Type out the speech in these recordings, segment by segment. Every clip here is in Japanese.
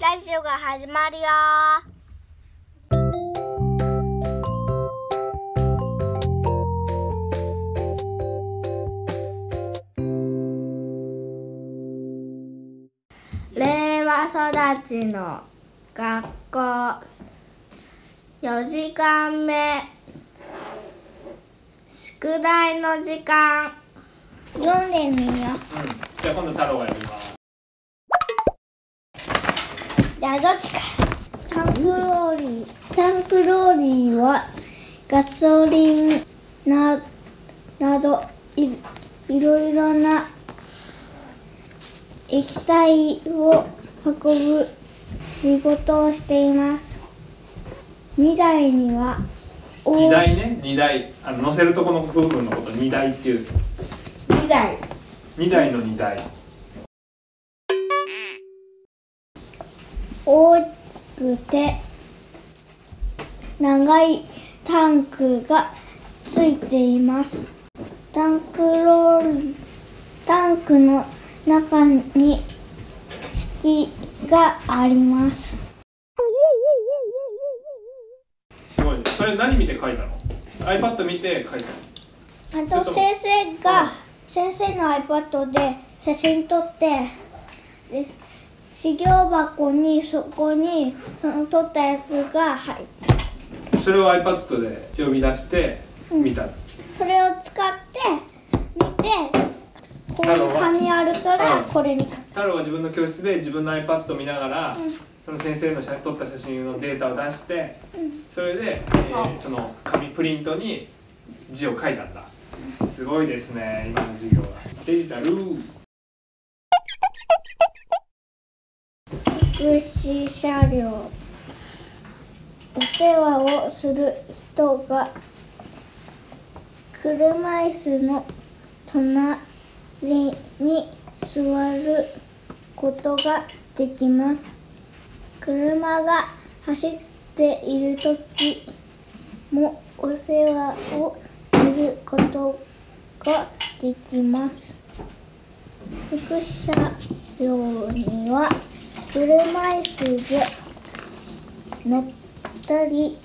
ラジオが始まるよ。令和育ちの学校。4時間目。宿題の時間。読んでみよう。うん、じゃあ今度太郎がやります。じゃあどっちか。タンクローリータンクローリーはガソリンななどいいろいろな液体を運ぶ仕事をしています。2台には大荷台ね、荷台、あの乗せるとこの部分のこと荷台っていう。2台。荷台の荷台。大きくて長いタンクがついていますタンクロールタンクの中に引きがありますすごいね。それ何見て書いたの ?iPad 見て書いたの。あと先生が先生の iPad で写真撮ってで資料箱にそこにその撮ったやつが入ってそれを iPad で呼び出して見た。それを使って見てここに紙あるからうんこれに書く太郎は自分の教室で自分の iPad を見ながら、その先生の写撮った写真のデータを出して、それで、えーその紙プリントに字を書いたんだ。すごいですね、今の授業は。デジタル。福祉車両お世話をする人が車椅子の隣に座ることができます。車が走っている時もお世話をすることができます。福祉車両には車椅子で乗ったり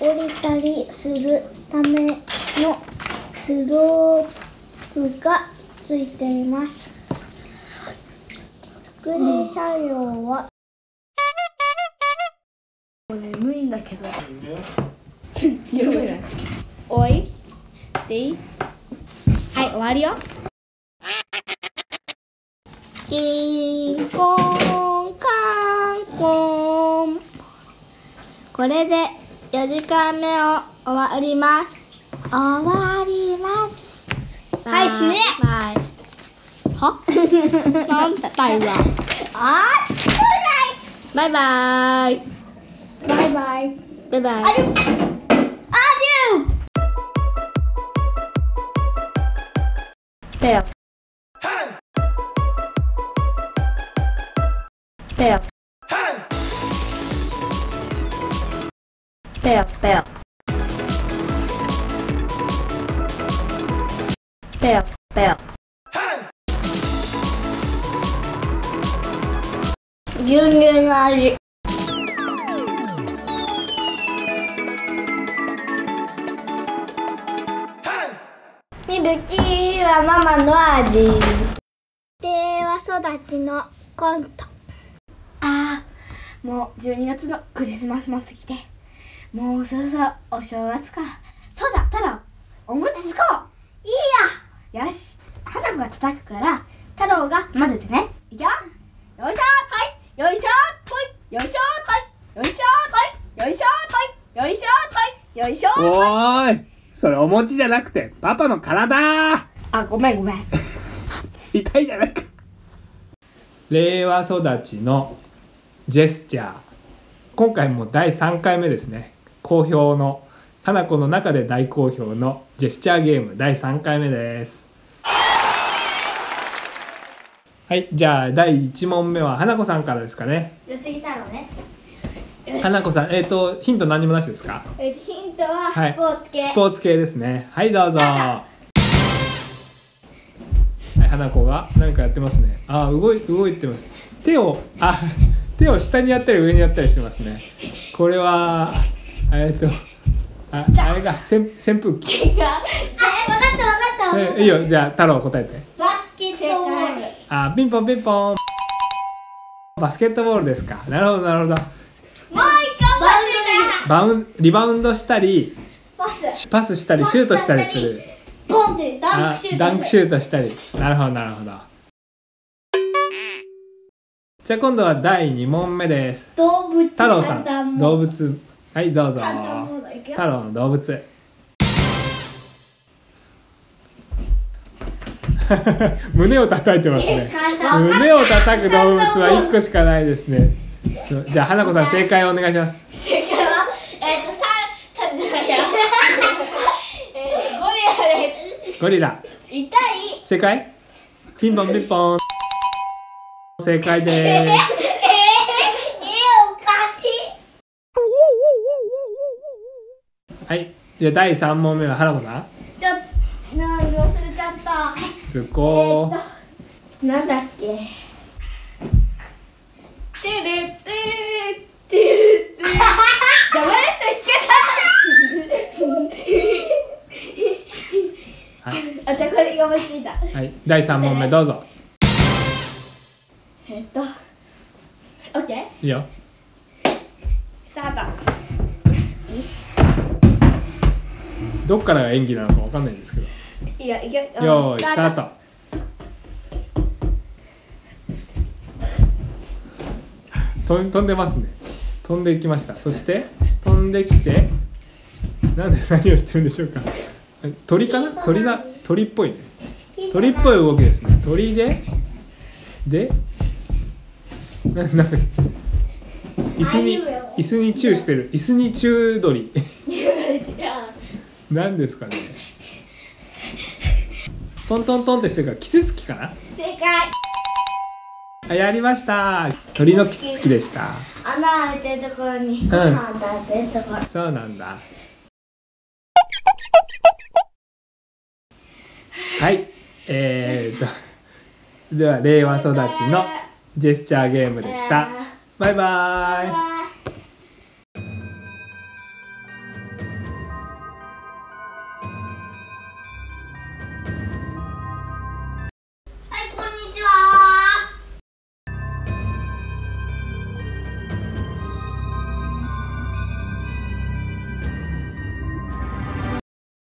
降りたりするためのスロープがついています。福祉車両は、眠いんだけど。ねおいでいい？はい終わりよ。キンこれで4時間目を終わります。終わります。はい死ね。バイは？なんつった今。あバイバイ。バイバイ。バイバイ。アデューペア。ペアペアペアペアペア牛乳の味ミルキーはママの味令和育ちのコントあーもう12月のクリスマスも過ぎてもうそろそろお正月か。そうだ太郎。お餅つこう。いいや。よし。花子が叩くから太郎が混ぜてね。いくよ。よいしょはい。よいしょほいよいしょはい。よいしょはい。よいしょはい。よいしょはい。よいしょおーい。それお餅じゃなくてパパの体。あごめんごめん。痛いじゃないか。令和育ちのジェスチャー。今回も第3回目ですね好評の花子の中で大好評のジェスチャーゲーム第3回目です。はいじゃあ第1問目は花子さんからですかね。じゃあ次太郎ね。花子さんえっ、とヒント何もなしですか？えっとヒントははい。スポーツ系、スポーツ系ですね。はいどうぞ。はい花子が何かやってますね。あ動い動いてます。手をあ手を下にやったり上にやったりしてますね。これはえっとああ。れが扇扇風機。違う。あ分かった分かった。えいいよじゃあ太郎答えて。たバスケットボール。あピンポンピンポン。バスケットボールですか。なるほどなるほど。もう一個バスバウンリバウンドしたりバス。パスしたりシュートしたりする。ボンってダンあクシュートダンクシュートしたり。なるほどなるほど。じゃあ今度は第2問目です。動物太郎さん動物はいどうぞ。太郎の動物。胸を叩いてますね。胸を叩く動物は1個しかないですね。じゃあ花子さん正解をお願いします。正解は？えっとささじゃないや えーゴリラでゴリラ。痛い。正解？ピンポンピンポン。正解でえー、えー、おかしいすはい。じゃあ第3問目は花子さん？ちょっとなん忘れちゃった。図工。なんだっけ？てるてるてるてあじゃあこれが思いついたはい、第3問目どうぞ。えっとオッケー？いいよ。スタートどっからが演技なのかわかんないんですけど。いいよいくよよーいスタート。飛ん飛んでますね。飛んでいきました。そして飛んできてなんで 何をしてるんでしょうか。え鳥かな？鳥だ鳥っぽいね。鳥っぽい動きですね。鳥ででな なんか椅子に椅子にチューしてる。椅子にチュー鳥何ですかね。トントントンってしてるからキツツキかな。正解。あやりました。鳥のキツツキでした。穴開いてるところにご飯食べてるところ。そうなんだ。はい。えー、っとでは令和育ちのジェスチャーゲームでした。バイバイ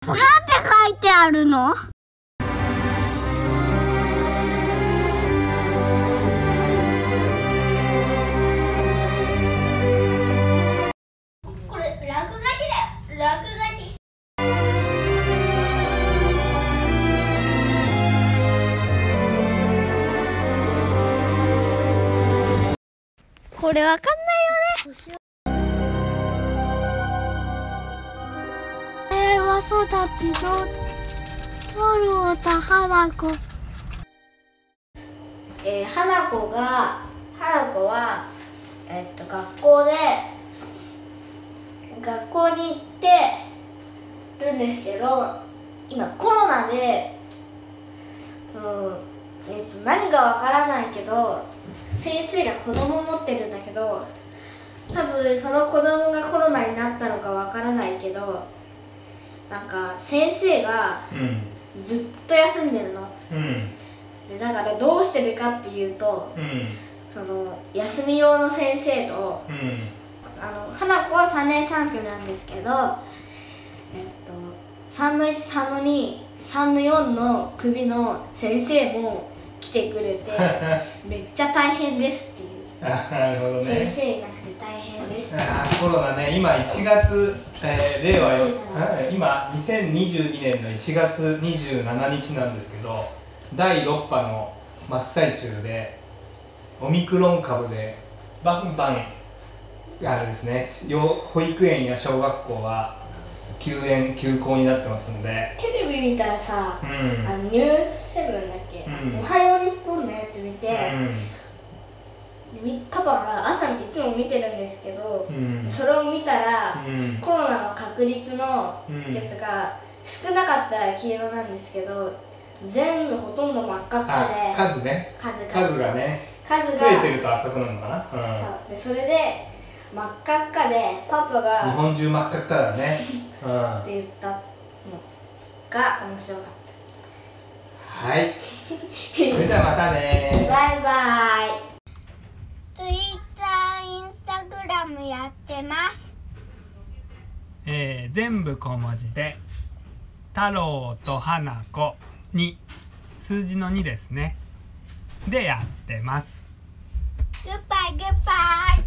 なんて書いてあるの？これ落書きだよ。落書きこれわかんないよね平和育ちのトロタ花子えー、花子が花子は、えっと学校で学校に行ってるんですけど今コロナでその、えっと何かわからないけど先生が子供持ってるんだけど多分その子供がコロナになったのかわからないけどなんか先生がうん。ずっと休んでるの。うん。でだからどうしてるかっていうとうん。その休み用の先生とうん。あの花子は3年3組なんですけど、えっと、3の13の23の4の組の先生も来てくれて めっちゃ大変ですっていう先生いなくて大変ですコロナね今1月、えー令和よはい。今2022年の1月27日なんですけど第6波の真っ最中でオミクロン株でバンバンあれですね幼保育園や小学校は休園休校になってますので。テレビ見たらさ、うん。あのニュースセブンだっけ、うん。おはよう日本のやつ見て、うん。パパが朝いつも見てるそれを見たら、うん。コロナの確率のうん。やつが少なかったら黄色なんですけど全部ほとんど真っ赤っかあで数ね。数数がね。数が。増えてると赤くなるのかな、うん。そう。でそれで真っ赤っかでパパ日がっ本中真っ赤っかだね、うん、て言ったのが面白かっはい。それじゃあまたねたバイバイムやってます。えー全部小文字で「太郎と花子」に数字の2ですねでやってますグッバイグッバイ。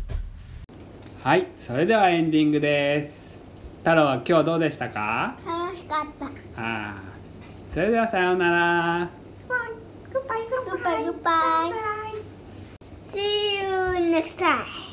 はいそれではエンディングです太郎は今日どうでしたか？楽しかった。あーそれではさようならグッバイグッバイグッバイ。See you next time.